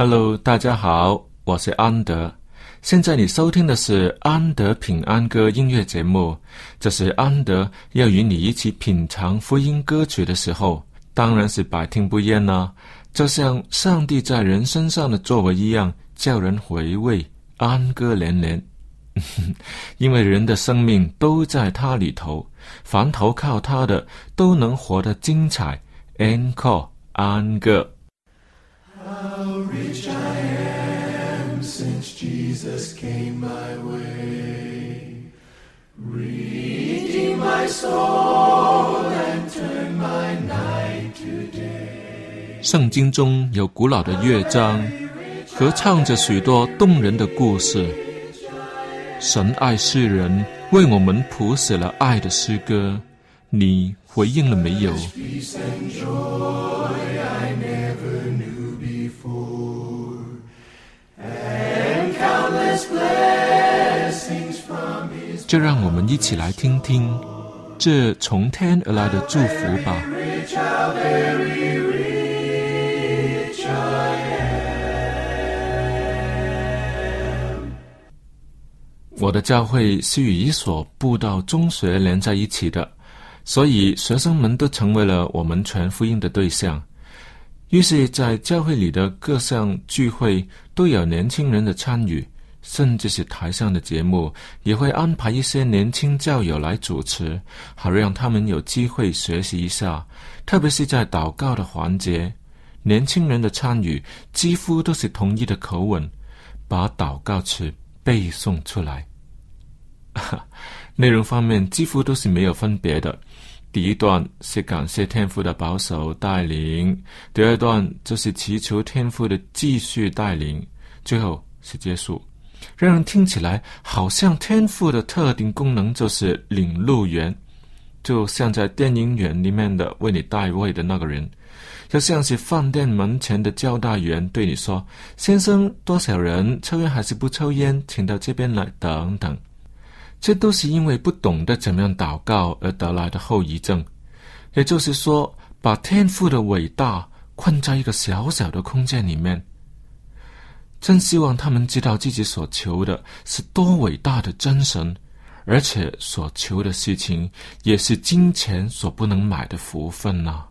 Hello，大家好，我是安德。现在你收听的是安德平安歌音乐节目，这是安德要与你一起品尝福音歌曲的时候，当然是百听不厌啦、就像上帝在人身上的作为一样，叫人回味，安歌连连。因为人的生命都在他里头，凡投靠他的都能活得精彩。Encore 安歌。Since Jesus came my way, redeemed my soul and turned my night to day. 圣经中有古老的乐章，合唱着许多动人的故事。神爱世人，为我们谱写了爱的诗歌。你回应了没有？就让我们一起来听听这从天而来的祝福吧。我的教会是与一所布道中学连在一起的，所以学生们都成为了我们传福音的对象。于是，在教会里的各项聚会都有年轻人的参与，甚至是台上的节目也会安排一些年轻教友来主持，好让他们有机会学习一下。特别是在祷告的环节，年轻人的参与几乎都是同一的口吻，把祷告词背诵出来。内容方面几乎都是没有分别的。第一段是感谢天父的保守带领，第二段就是祈求天父的继续带领，最后是结束。让人听起来好像天赋的特定功能就是领路员，就像在电影院里面的为你带位的那个人，就像是饭店门前的交代员对你说：“先生，多少人抽烟还是不抽烟，请到这边来。”等等。这都是因为不懂得怎么样祷告而得来的后遗症。也就是说，把天赋的伟大困在一个小小的空间里面。真希望他们知道自己所求的是多伟大的真神，而且所求的事情也是金钱所不能买的福分呐、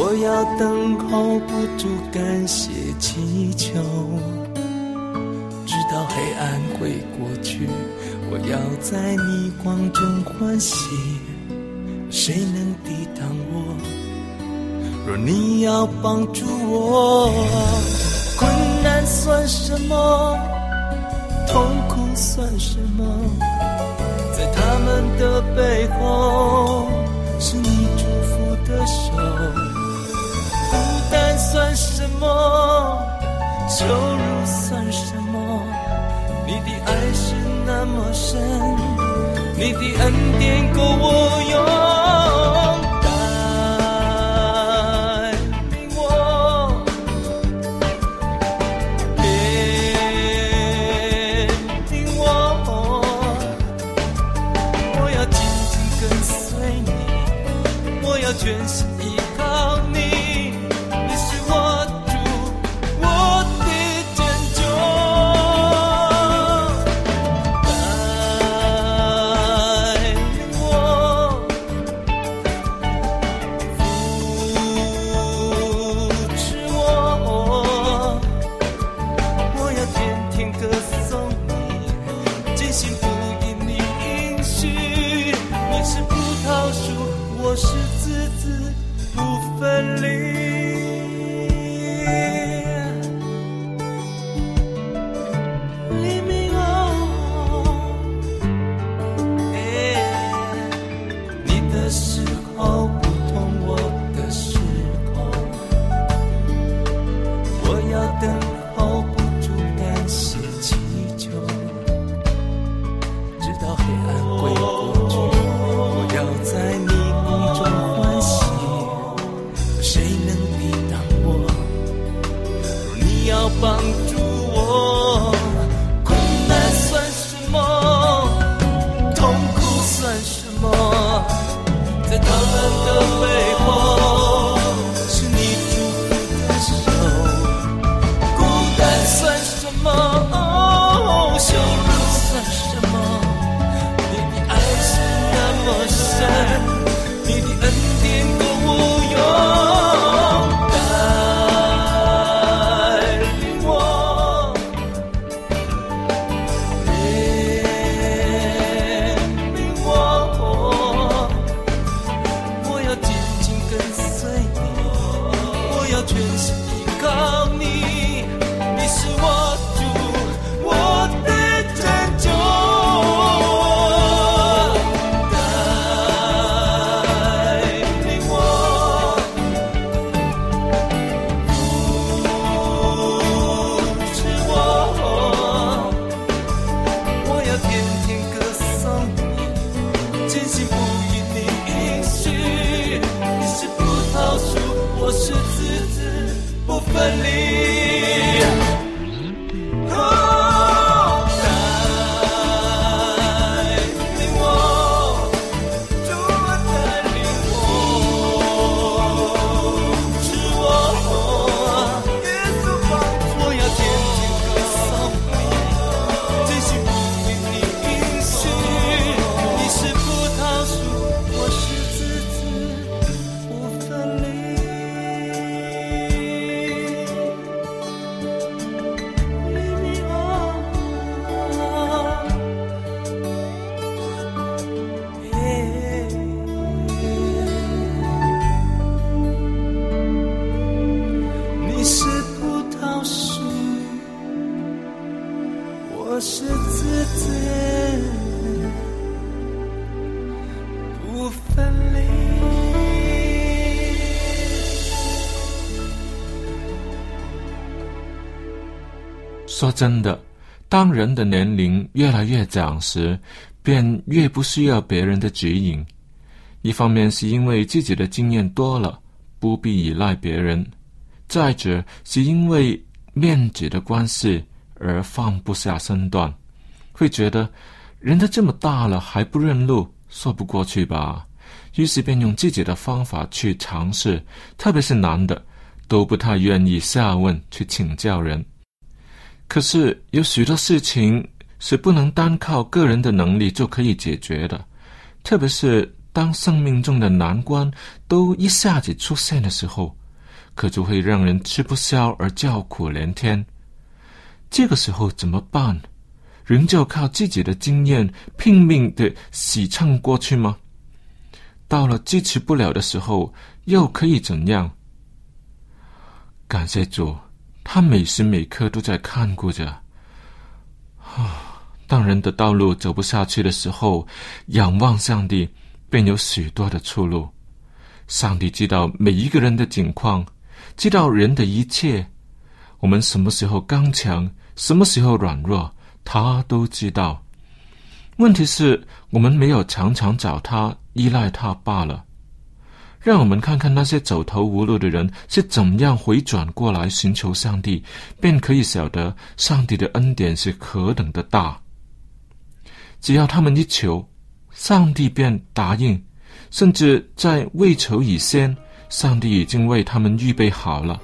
我要等候不住，感谢祈求，直到黑暗会过去。我要在逆光中欢喜，谁能抵挡我？若你要帮助我，困难算什么？痛苦算什么？在他们的背后，是你祝福的手。算什么？羞辱算什么？你的爱是那么深，你的恩典够我用。带领我，怜悯我，我要紧紧跟随你，我要全心等说真的，当人的年龄越来越长时，便越不需要别人的指引。一方面是因为自己的经验多了，不必依赖别人；再者是因为面子的关系而放不下身段，会觉得人都这么大了还不认路，说不过去吧？于是便用自己的方法去尝试，特别是男的，都不太愿意下问去请教人。可是有许多事情是不能单靠个人的能力就可以解决的，特别是当生命中的难关都一下子出现的时候，可就会让人吃不消而叫苦连天。这个时候怎么办？仍旧靠自己的经验拼命的洗蹭过去吗？到了支持不了的时候，又可以怎样？感谢主，他每时每刻都在看顾着。啊，当人的道路走不下去的时候，仰望上帝，便有许多的出路。上帝知道每一个人的境况，知道人的一切。我们什么时候刚强，什么时候软弱，他都知道。问题是我们没有常常找他。依赖他罢了。让我们看看那些走投无路的人是怎么样回转过来寻求上帝，便可以晓得上帝的恩典是何等的大。只要他们一求，上帝便答应，甚至在未求以先，上帝已经为他们预备好了。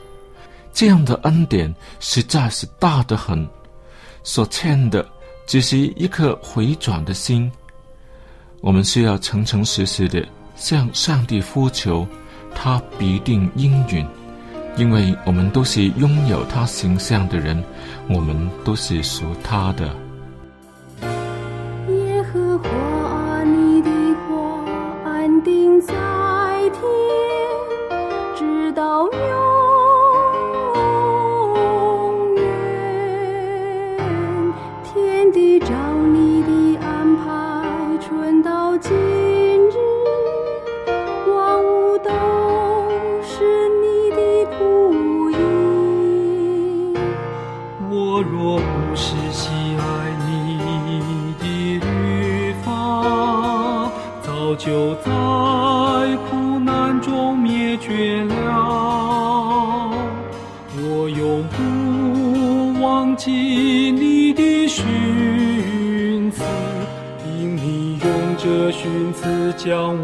这样的恩典实在是大得很，所欠的只是一颗回转的心。我们需要诚诚实实的向上帝呼求，他必定应允，因为我们都是拥有他形象的人，我们都是属他的。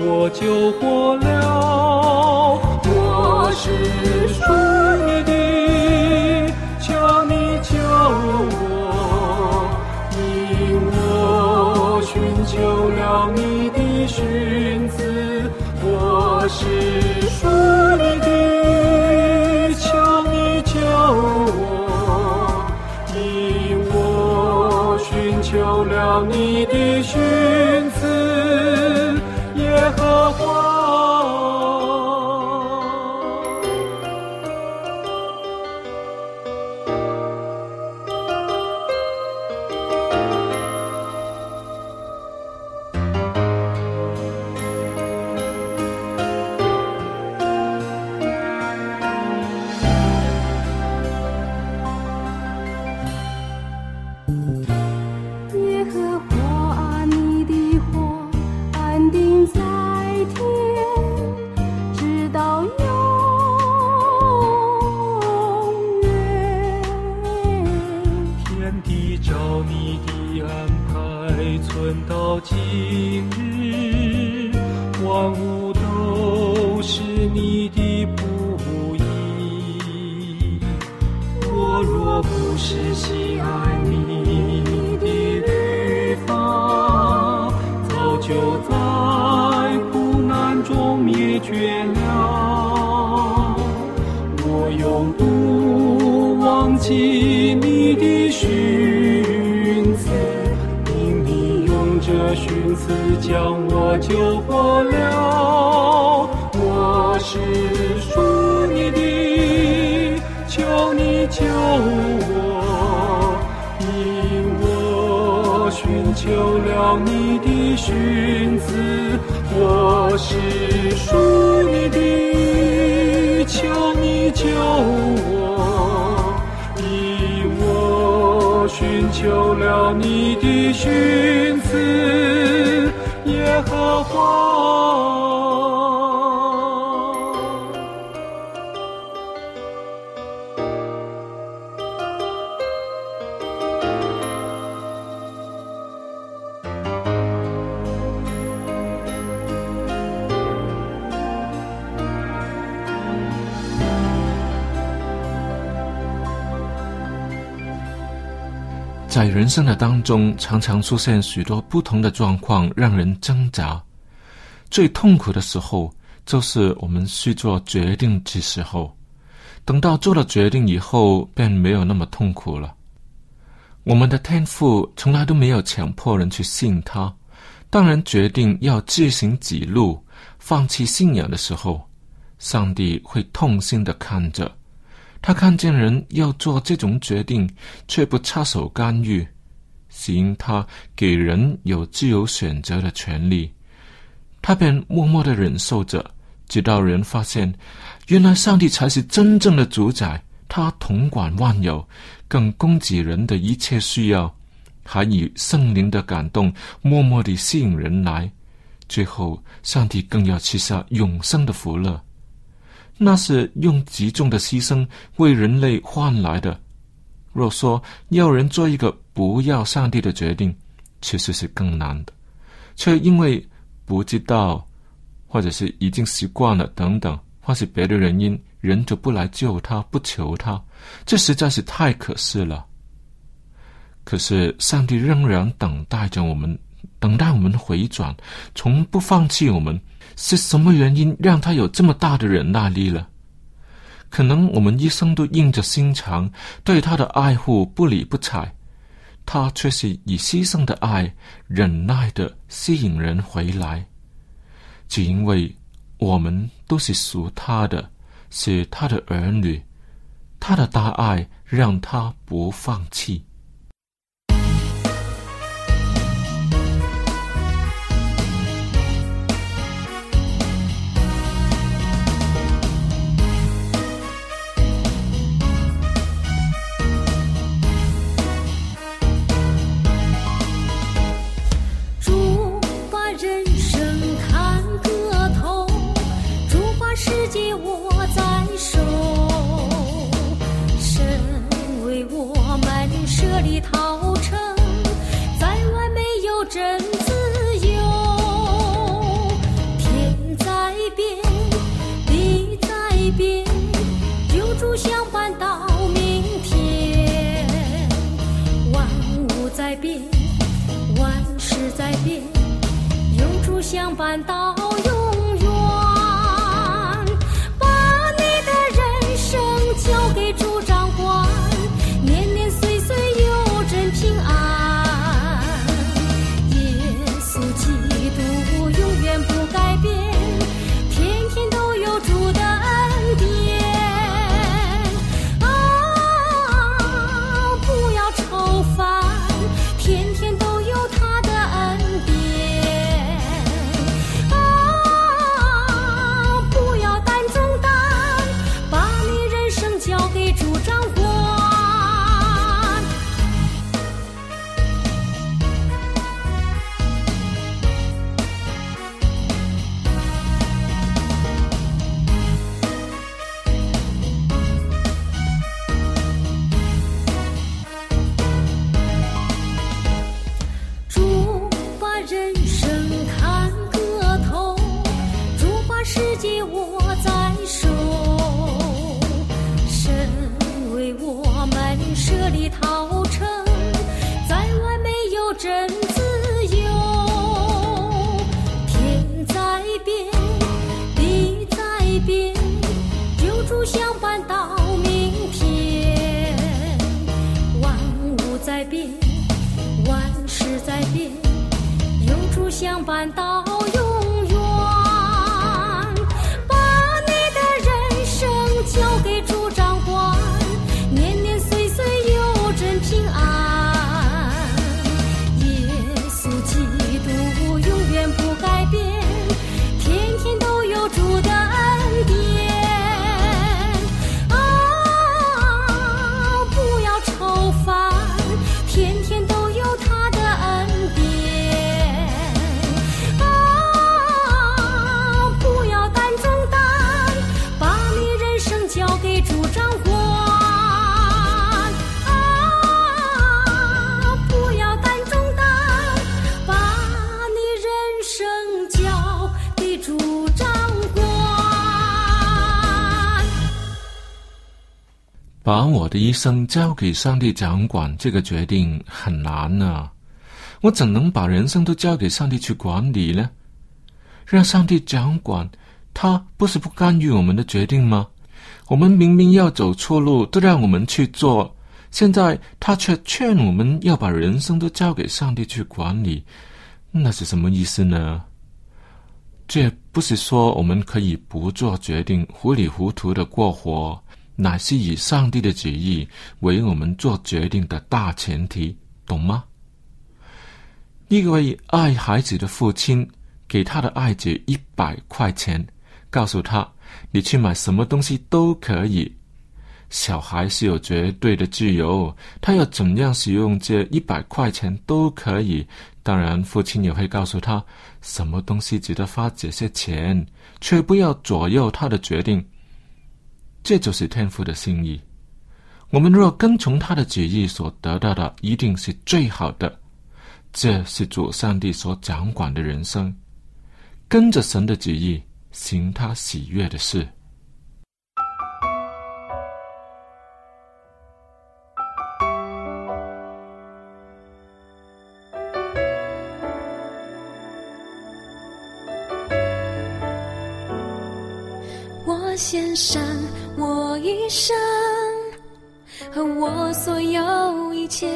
我救活了。我是属你的，求你救我，因我寻求了你的寻子。我是属你的，求你救我，因我寻求了你的寻耶救我，因我寻求了你的训词。我是属你的，求你救我，因我寻求了你的训词，耶和华。生的当中，常常出现许多不同的状况，让人挣扎。最痛苦的时候，就是我们去做决定的时候。等到做了决定以后，便没有那么痛苦了。我们的天赋从来都没有强迫人去信他。当人决定要自行己路、放弃信仰的时候，上帝会痛心的看着。他看见人要做这种决定，却不插手干预，行他给人有自由选择的权利。他便默默的忍受着，直到人发现，原来上帝才是真正的主宰，他统管万有，更供给人的一切需要，还以圣灵的感动，默默地吸引人来。最后，上帝更要赐下永生的福乐，那是用极重的牺牲为人类换来的。若说要人做一个不要上帝的决定，其实是更难的，却因为。不知道，或者是已经习惯了等等，或是别的原因，人就不来救他，不求他，这实在是太可惜了。可是上帝仍然等待着我们，等待我们回转，从不放弃我们。是什么原因让他有这么大的忍耐力了？可能我们一生都硬着心肠对他的爱护不理不睬。他却是以牺牲的爱、忍耐的吸引人回来，只因为我们都是属他的，是他的儿女，他的大爱让他不放弃。相伴到。把我的一生交给上帝掌管，这个决定很难啊！我怎能把人生都交给上帝去管理呢？让上帝掌管，他不是不干预我们的决定吗？我们明明要走错路，都让我们去做，现在他却劝我们要把人生都交给上帝去管理，那是什么意思呢？这不是说我们可以不做决定，糊里糊涂的过活，乃是以上帝的旨意为我们做决定的大前提，懂吗？一位爱孩子的父亲给他的爱子一百块钱，告诉他：“你去买什么东西都可以。”小孩是有绝对的自由，他要怎样使用这一百块钱都可以。当然，父亲也会告诉他什么东西值得花这些钱，却不要左右他的决定。这就是天父的心意。我们若跟从他的旨意，所得到的一定是最好的。这是主上帝所掌管的人生，跟着神的旨意行他喜悦的事。我献上我一生和我所有一切，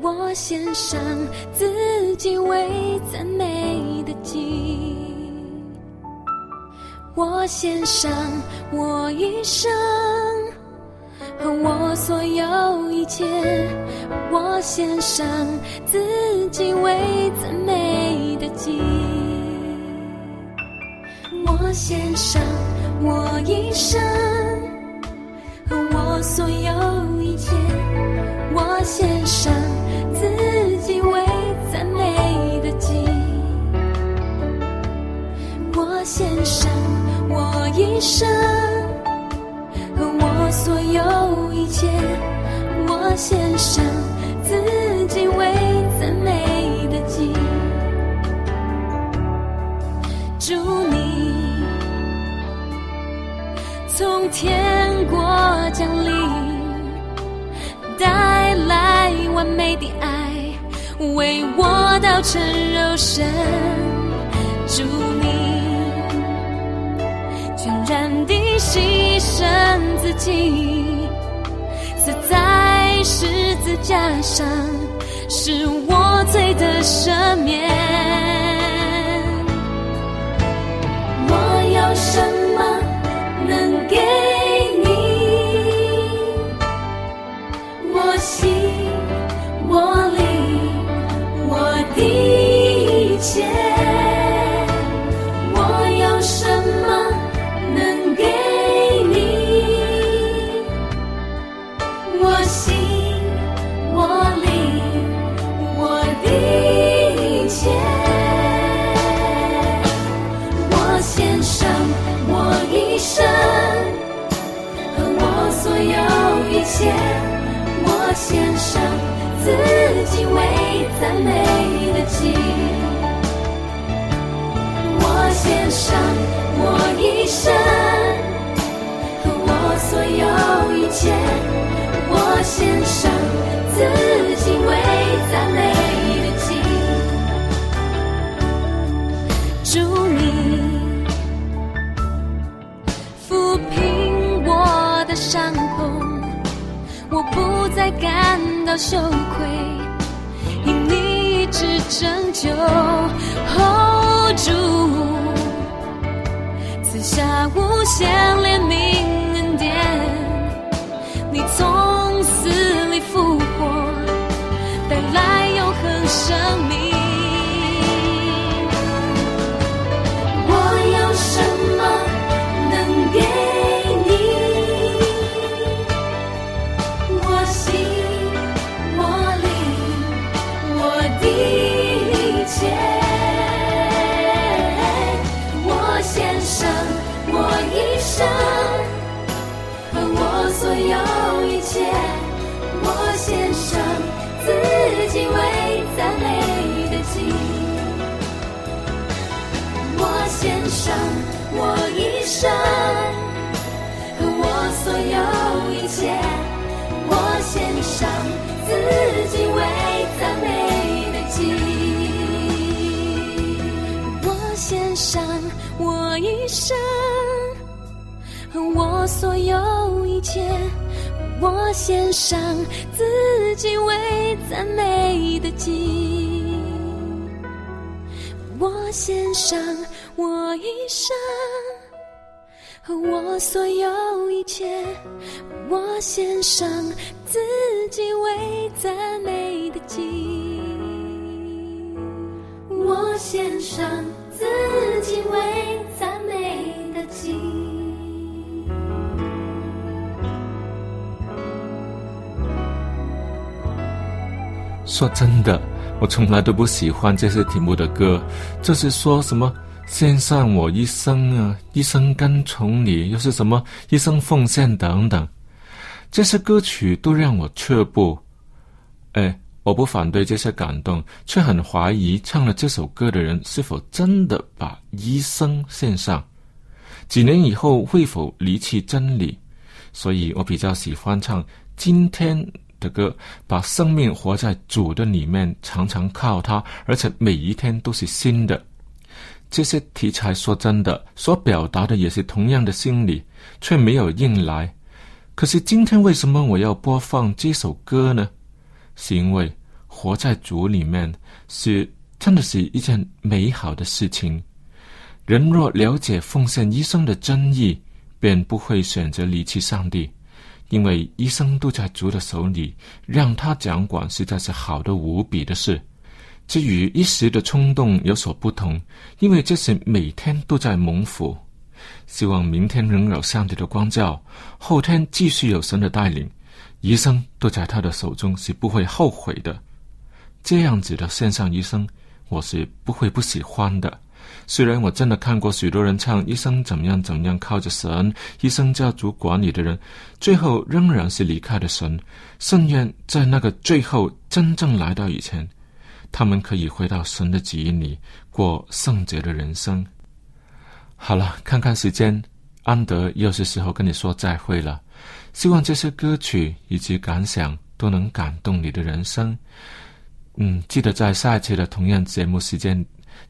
我献上自己为赞美的祭。我献上我一生和我所有一切，我献上自己为赞美的祭。我献上我一生和我所有一切，我献上自己为赞美的祭。我献上我一生和我所有一切，我献上自完美的爱，为我道成肉身。祝你全然地牺牲自己，死在十字架上，是我罪的赦免。到羞愧，因你一直拯救，hold 住，赐下无限为赞美的心，我献上我一生和我所有一切。我献上自己为赞美的心，我献上我一生和我所有一切。我献上自己为赞美的祭。我献上我一生和我所有一切，我献上自己为赞美的祭。我献上自己为赞美的祭。说真的，我从来都不喜欢这些题目的歌，就是说什么献上我一生啊，一生跟从你，又是什么一生奉献等等，这些歌曲都让我却步。哎，我不反对这些感动，却很怀疑唱了这首歌的人是否真的把一生献上，几年以后会否离弃真理？所以我比较喜欢唱今天的歌，把生命活在主的里面，常常靠他，而且每一天都是新的。这些题材说真的，所表达的也是同样的心理，却没有硬来。可是今天为什么我要播放这首歌呢？是因为活在主里面是真的是一件美好的事情。人若了解奉献一生的真意，便不会选择离弃上帝，因为一生都在主的手里，让他掌管实在是好的无比的事。这与一时的冲动有所不同，因为这是每天都在蒙福。希望明天仍有上帝的光照，后天继续有神的带领，一生都在他的手中，是不会后悔的。这样子的线上一生，我是不会不喜欢的。虽然我真的看过许多人唱一生怎么样怎么样靠着神，一生家族管理的人，最后仍然是离开了神。甚愿在那个最后真正来到以前，他们可以回到神的旨意里过圣洁的人生。好了，看看时间，安德又是时候跟你说再会了。希望这些歌曲以及感想都能感动你的人生。嗯，记得在下一期的同样节目时间。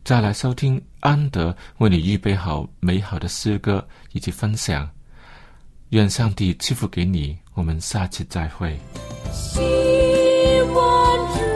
再来收听安德为你预备好美好的诗歌以及分享，愿上帝赐福给你。我们下期再会。希望